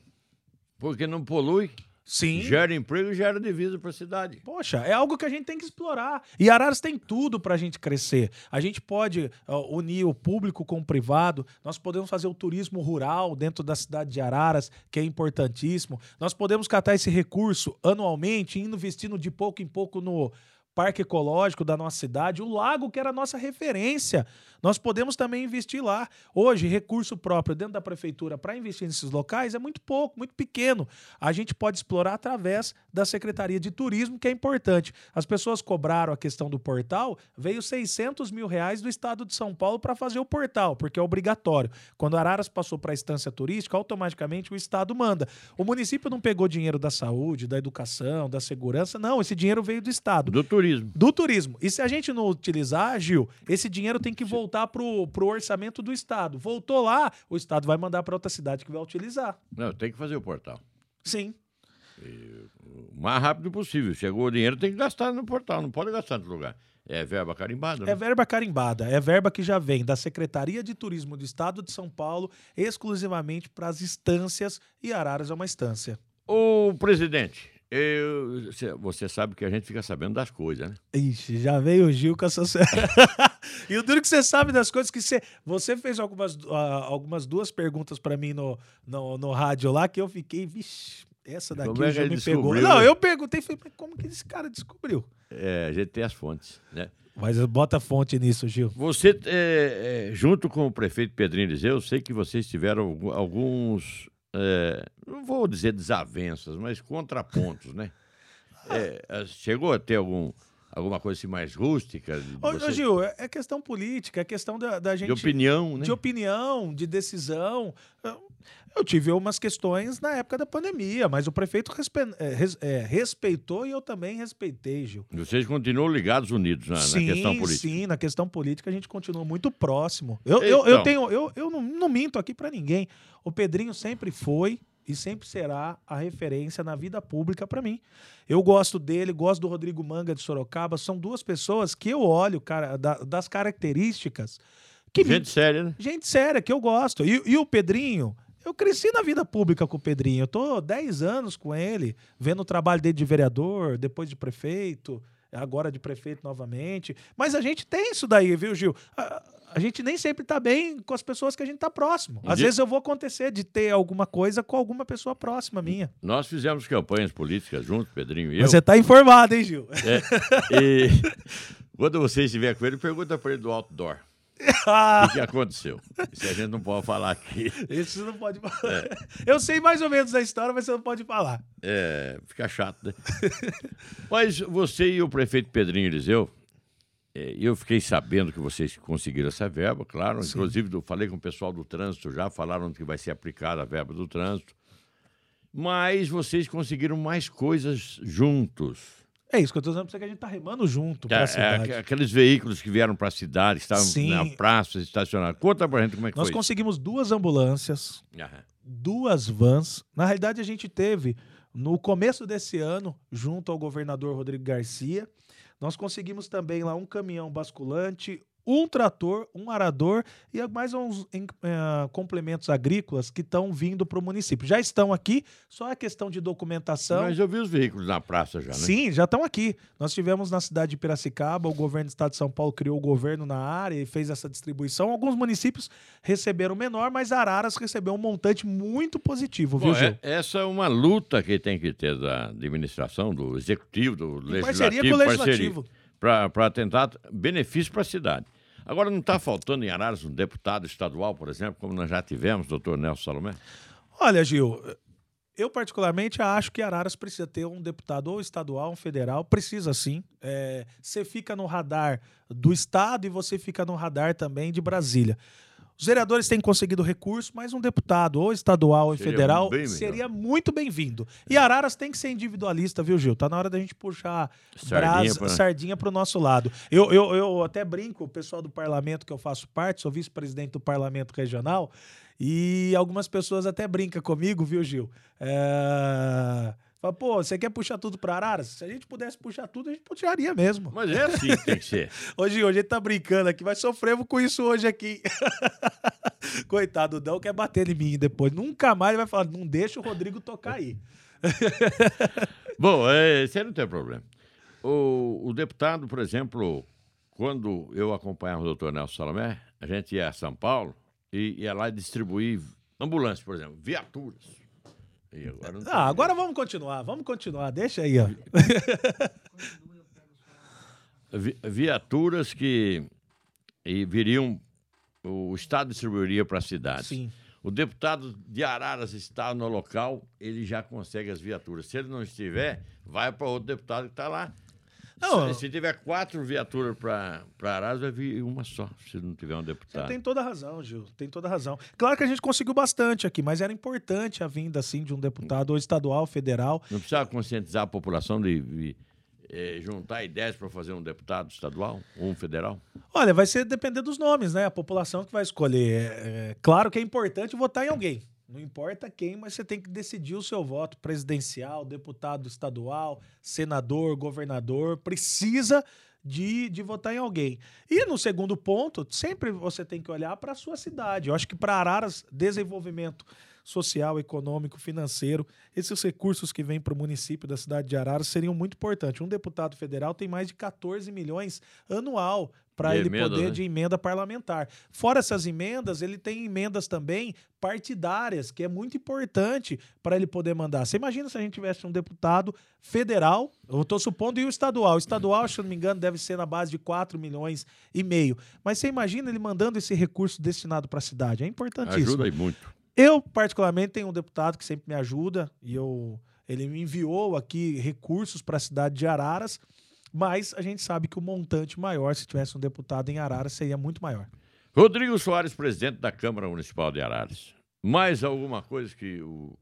Porque não polui, Sim. gera emprego e gera divisa para a cidade. Poxa, é algo que a gente tem que explorar. E Araras tem tudo para a gente crescer. A gente pode ó, unir o público com o privado. Nós podemos fazer o turismo rural dentro da cidade de Araras, que é importantíssimo. Nós podemos catar esse recurso anualmente, indo investindo de pouco em pouco no parque ecológico da nossa cidade, o lago que era a nossa referência. Nós podemos também investir lá. Hoje, recurso próprio dentro da prefeitura para investir nesses locais é muito pouco, muito pequeno. A gente pode explorar através da Secretaria de Turismo, que é importante. As pessoas cobraram a questão do portal, veio 600 mil reais do Estado de São Paulo para fazer o portal, porque é obrigatório. Quando Araras passou para a instância turística, automaticamente o Estado manda. O município não pegou dinheiro da saúde, da educação, da segurança, não. Esse dinheiro veio do Estado. Do turismo. Turismo. Do turismo. E se a gente não utilizar, Gil, esse dinheiro tem que voltar pro, pro orçamento do Estado. Voltou lá, o Estado vai mandar para outra cidade que vai utilizar. Não, tem que fazer o portal. Sim. O mais rápido possível. Chegou o dinheiro, tem que gastar no portal, não pode gastar em outro lugar. É verba carimbada, né? É verba carimbada, é verba que já vem da Secretaria de Turismo do Estado de São Paulo exclusivamente para as instâncias e Araras é uma instância. O presidente, eu- cê- você sabe que a gente fica sabendo das coisas, né? Ixi, já veio o Gil com essa. e o duro que você sabe das coisas que você. Você fez algumas, ah, algumas duas perguntas para mim no, no, no rádio lá que eu fiquei, vixe, essa daqui Como é já me pegou. descobriu, Não, né? eu perguntei, falei, mas como que esse cara descobriu? É, a gente tem as fontes, né? Mas bota fonte nisso, Gil. Você, é, é, junto com o prefeito Pedrinho Eliseu, eu sei que vocês tiveram algu- alguns, é, não vou dizer desavenças, mas contrapontos, né? É, chegou a ter algum, alguma coisa assim mais rústica? Ô, vocês- Gil, é é questão política, é questão da, da gente. de opinião, né? de opinião, de decisão. Eu- tive umas questões na época da pandemia, mas o prefeito respe- é, é, respeitou e eu também respeitei, Gil. Vocês continuam ligados unidos na, na sim, questão política. sim, na questão política a gente continua muito próximo. Eu, eu, eu Então. tenho, eu, eu não, não minto aqui pra ninguém. O Pedrinho sempre foi e sempre será a referência na vida pública pra mim. Eu gosto dele, gosto do Rodrigo Manga de Sorocaba. São duas pessoas que eu olho, cara, da- das características que me Gente séria, né? Gente séria, que eu gosto. E, e o Pedrinho, eu cresci na vida pública com o Pedrinho. Eu tô 10 anos com ele, vendo o trabalho dele de vereador, depois de prefeito, agora de prefeito novamente. Mas a gente tem isso daí, viu, Gil? A, a gente nem sempre tá bem com as pessoas que a gente tá próximo. Às De- vezes eu vou acontecer de ter alguma coisa com alguma pessoa próxima minha. Nós fizemos campanhas políticas juntos, Pedrinho e eu. Mas você tá informado, hein, Gil? É, e quando você estiver com ele, pergunta para ele do outdoor. O que, aconteceu? Isso a gente não pode falar aqui. Isso não pode falar. Eu sei mais ou menos a história, mas você não pode falar. É, fica chato, né? Mas você e o prefeito Pedrinho Eliseu, é, eu fiquei sabendo que vocês conseguiram essa verba, claro. Inclusive, eu falei com o pessoal do trânsito já, falaram que vai ser aplicada a verba do trânsito. Mas vocês conseguiram mais coisas juntos. É isso que eu tô dizendo pra você que a gente tá remando junto pra É, é, cidade. aqu- aqueles veículos que vieram para a cidade, que estavam Sim. na praça, estacionados. Conta pra gente como é que Nós foi. conseguimos duas ambulâncias. Aham. duas vans. Na realidade, a gente teve, no começo desse ano, junto ao governador Rodrigo Garcia, nós conseguimos também lá um caminhão basculante, um trator, um arador e mais uns em- eh, complementos agrícolas que estão vindo para o município. Já estão aqui, só é questão de documentação. Mas eu vi os veículos na praça já, né? Sim, já estão aqui. Nós tivemos na cidade de Piracicaba, o governo do estado de São Paulo criou o governo na área e fez essa distribuição. Alguns municípios receberam menor, mas Araras recebeu um montante muito positivo, Bom, viu, Gil? é- essa é uma luta que tem que ter da administração, do executivo, do Em legislativo, parceria com o legislativo. para tentar benefício para a cidade. Agora, não está faltando em Araras um deputado estadual, por exemplo, como nós já tivemos, doutor Nelson Salomé? Olha, Gil, eu particularmente acho que Araras precisa ter um deputado ou estadual, um federal, precisa sim. É, você fica no radar do estado e você fica no radar também de Brasília. Os vereadores têm conseguido recurso, mas um deputado, ou estadual ou Seria federal, bem seria muito bem-vindo. E Araras tem que ser individualista, viu, Gil? Tá na hora da gente puxar Sardinha sardinha pro nosso lado. Eu, eu, eu até brinco, o pessoal do parlamento que eu faço parte, sou vice-presidente do parlamento regional, e algumas pessoas até brincam comigo, viu, Gil? É... Fala, pô, você quer puxar tudo para Araras? Se a gente pudesse puxar tudo, a gente puxaria mesmo. Mas é assim que tem que ser. Hoje, hoje a gente tá brincando aqui, mas sofremos com isso hoje aqui. Coitado, o Dão quer bater em mim depois. Nunca mais ele vai falar, não deixa o Rodrigo tocar aí. Bom, é, aí não tem problema. O, o deputado, por exemplo, quando eu acompanhava o doutor Nelson Salomé, a gente ia a São Paulo e ia lá distribuir ambulâncias, por exemplo, viaturas. Agora tem Ah, agora vamos continuar, vamos continuar. Deixa aí, ó. vi- viaturas que viriam o estado distribuiria para a cidade. Sim. O deputado de Araras está no local, ele já consegue as viaturas. Se ele não estiver, vai para outro deputado que está lá. Não, se, se tiver quatro viaturas para Araras, vai vir uma só, se não tiver um Você deputado. tem toda a razão, Gil. Tem toda a razão. Claro que a gente conseguiu bastante aqui, mas era importante a vinda assim de um deputado ou estadual, federal. Não precisa conscientizar a população de, de, eh, juntar ideias para fazer um deputado estadual ou um federal? Olha, vai ser depender dos nomes, né? A população que vai escolher. É, é, claro que é importante votar em alguém. Não importa quem, mas você tem que decidir o seu voto presidencial, deputado estadual, senador, governador. Precisa de, de votar em alguém. E no segundo ponto, sempre você tem que olhar para a sua cidade. Eu acho que para Araras, desenvolvimento social, econômico, financeiro, esses recursos que vêm para o município da cidade de Araras seriam muito importantes. Um deputado federal tem mais de 14 milhões anual para ele emenda, poder né? de emenda parlamentar. Fora essas emendas, ele tem emendas também partidárias, que é muito importante para ele poder mandar. Você imagina se a gente tivesse um deputado federal, eu estou supondo, e o estadual. O estadual, se eu não me engano, deve ser na base de 4 milhões e meio. Mas você imagina ele mandando esse recurso destinado para a cidade. É importantíssimo. Ajuda aí muito. Eu, particularmente, tenho um deputado que sempre me ajuda e eu, ele me enviou aqui recursos para a cidade de Araras, mas a gente sabe que o montante maior, se tivesse um deputado em Araras, seria muito maior. Rodrigo Soares, presidente da Câmara Municipal de Araras. Mais alguma coisa que o,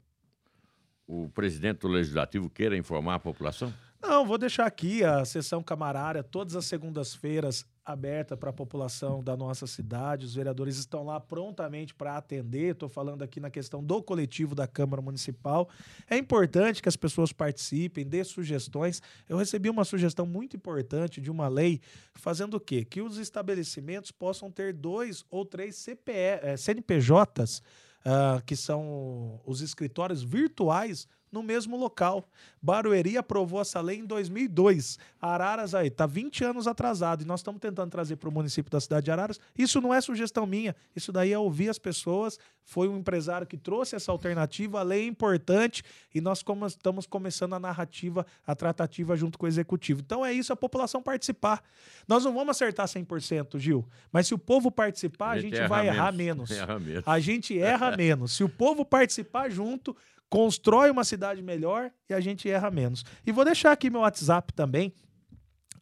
o presidente do Legislativo queira informar a população? Não, vou deixar aqui a sessão camarária todas as segundas-feiras aberta para a população da nossa cidade. Os vereadores estão lá prontamente para atender. Estou falando aqui na questão do coletivo da Câmara Municipal. É importante que as pessoas participem, dê sugestões. Eu recebi uma sugestão muito importante de uma lei fazendo o quê? Que os estabelecimentos possam ter dois ou três CPE, eh, CNPJs, ah, que são os escritórios virtuais no mesmo local. Barueri aprovou essa lei em 2002. Araras aí tá 20 anos atrasado e nós estamos tentando trazer para o município da cidade de Araras. Isso não é sugestão minha, isso daí é ouvir as pessoas. Foi um empresário que trouxe essa alternativa, a lei é importante e nós como- estamos começando a narrativa, a tratativa junto com o executivo. Então é isso, a população participar. Nós não vamos acertar 100%, Gil, mas se o povo participar, a gente, erra vai errar menos. Erra menos. A gente erra menos. Se o povo participar junto, constrói uma cidade melhor e a gente erra menos. E vou deixar aqui meu WhatsApp também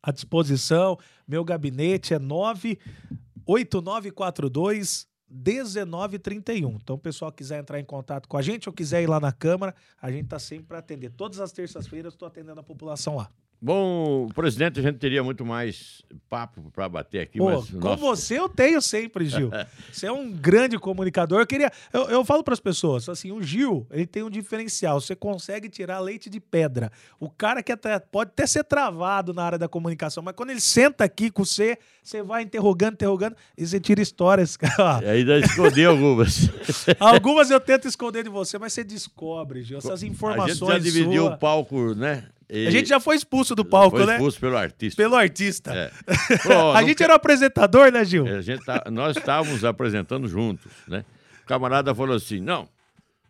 à disposição. Meu gabinete é 98942 1931. Então, o pessoal quiser entrar em contato com a gente ou quiser ir lá na Câmara, a gente está sempre para atender. Todas as terças-feiras estou atendendo a população lá. Bom, presidente, a gente teria muito mais papo para bater aqui, Pô, mas com você eu tenho sempre, Gil. Você é um grande comunicador. Eu queria, eu, eu falo para as pessoas, assim, o Gil, ele tem um diferencial. Você consegue tirar leite de pedra. O cara que até, pode até ser travado na área da comunicação, mas quando ele senta aqui com você, você vai interrogando, interrogando e você tira histórias. E ainda escondeu algumas. Algumas eu tento esconder de você, mas você descobre, Gil, essas a informações gente já dividiu sua. o palco, né? E A gente já foi expulso do palco, foi né? expulso pelo artista. Pelo artista. É. A gente que- era o apresentador, né, Gil? a gente tá- nós estávamos apresentando juntos, né? O camarada falou assim: não,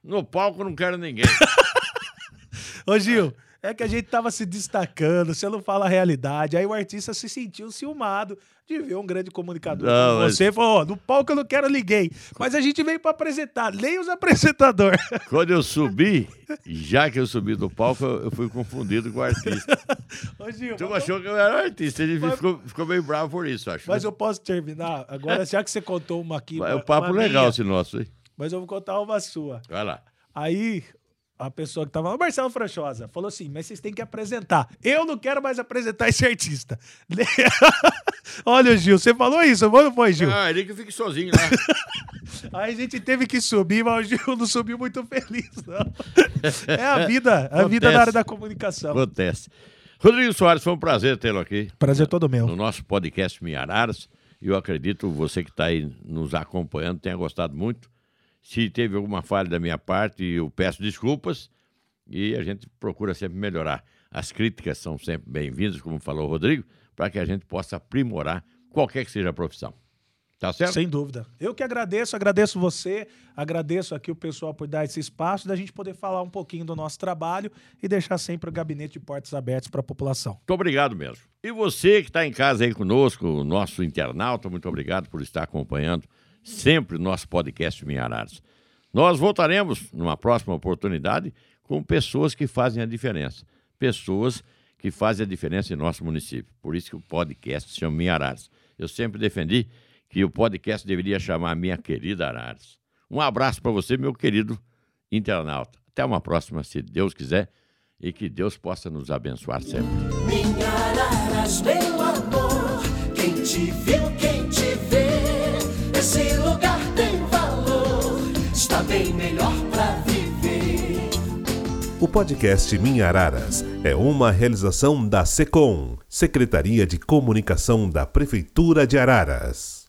no palco não quero ninguém. Ô, Gil, é que a gente tava se destacando, você não fala a realidade. Aí o artista se sentiu ciumado de ver um grande comunicador Não, mas- você. Falou, ó, no palco eu não quero ninguém. Mas a gente veio pra apresentar, nem os apresentadores. Quando eu subi, já que eu subi do palco, eu fui confundido com o artista. Ô, Gil, Tu achou que eu era artista, ele Mas- ficou, ficou meio bravo por isso, acho. mas né? eu posso terminar? Agora, já que você contou uma aqui. É um papo legal minha, esse nosso aí. Mas eu vou contar uma sua. Vai lá. Aí a pessoa que tava lá, o Marcelo Franchosa, falou assim: mas vocês têm que apresentar. Eu não quero mais apresentar esse artista. Olha, Gil, você falou isso, não foi, Gil? Ah, ele que fique sozinho lá. Aí a gente teve que subir, mas o Gil não subiu muito feliz, não. É a vida, a vida Acontece. na área da comunicação. Acontece. Rodrigo Soares, foi um prazer tê-lo aqui Prazer todo meu. no nosso podcast Miararas. E eu acredito você que está aí nos acompanhando tenha gostado muito. Se teve alguma falha da minha parte, eu peço desculpas e a gente procura sempre melhorar. As críticas são sempre bem-vindas, como falou o Rodrigo, para que a gente possa aprimorar qualquer que seja a profissão. Tá certo? Sem dúvida. Eu que agradeço, agradeço você, agradeço aqui o pessoal por dar esse espaço, da gente poder falar um pouquinho do nosso trabalho e deixar sempre o gabinete de portas abertas para a população. Muito obrigado mesmo. E você que está em casa aí conosco, o nosso internauta, muito obrigado por estar acompanhando sempre nosso podcast Minharares. Nós voltaremos numa próxima oportunidade com pessoas que fazem a diferença. Pessoas que fazem a diferença em nosso município. Por isso que o podcast se chama Minharares. Eu sempre defendi que o podcast deveria chamar Minha Querida Arares. Um abraço para você, meu querido internauta. Até uma próxima, se Deus quiser, e que Deus possa nos abençoar sempre. Minha Araras, meu amor, quem te viu, quem bem melhor pra viver. O podcast Minha Araras é uma realização da SECOM, Secretaria de Comunicação da Prefeitura de Araras.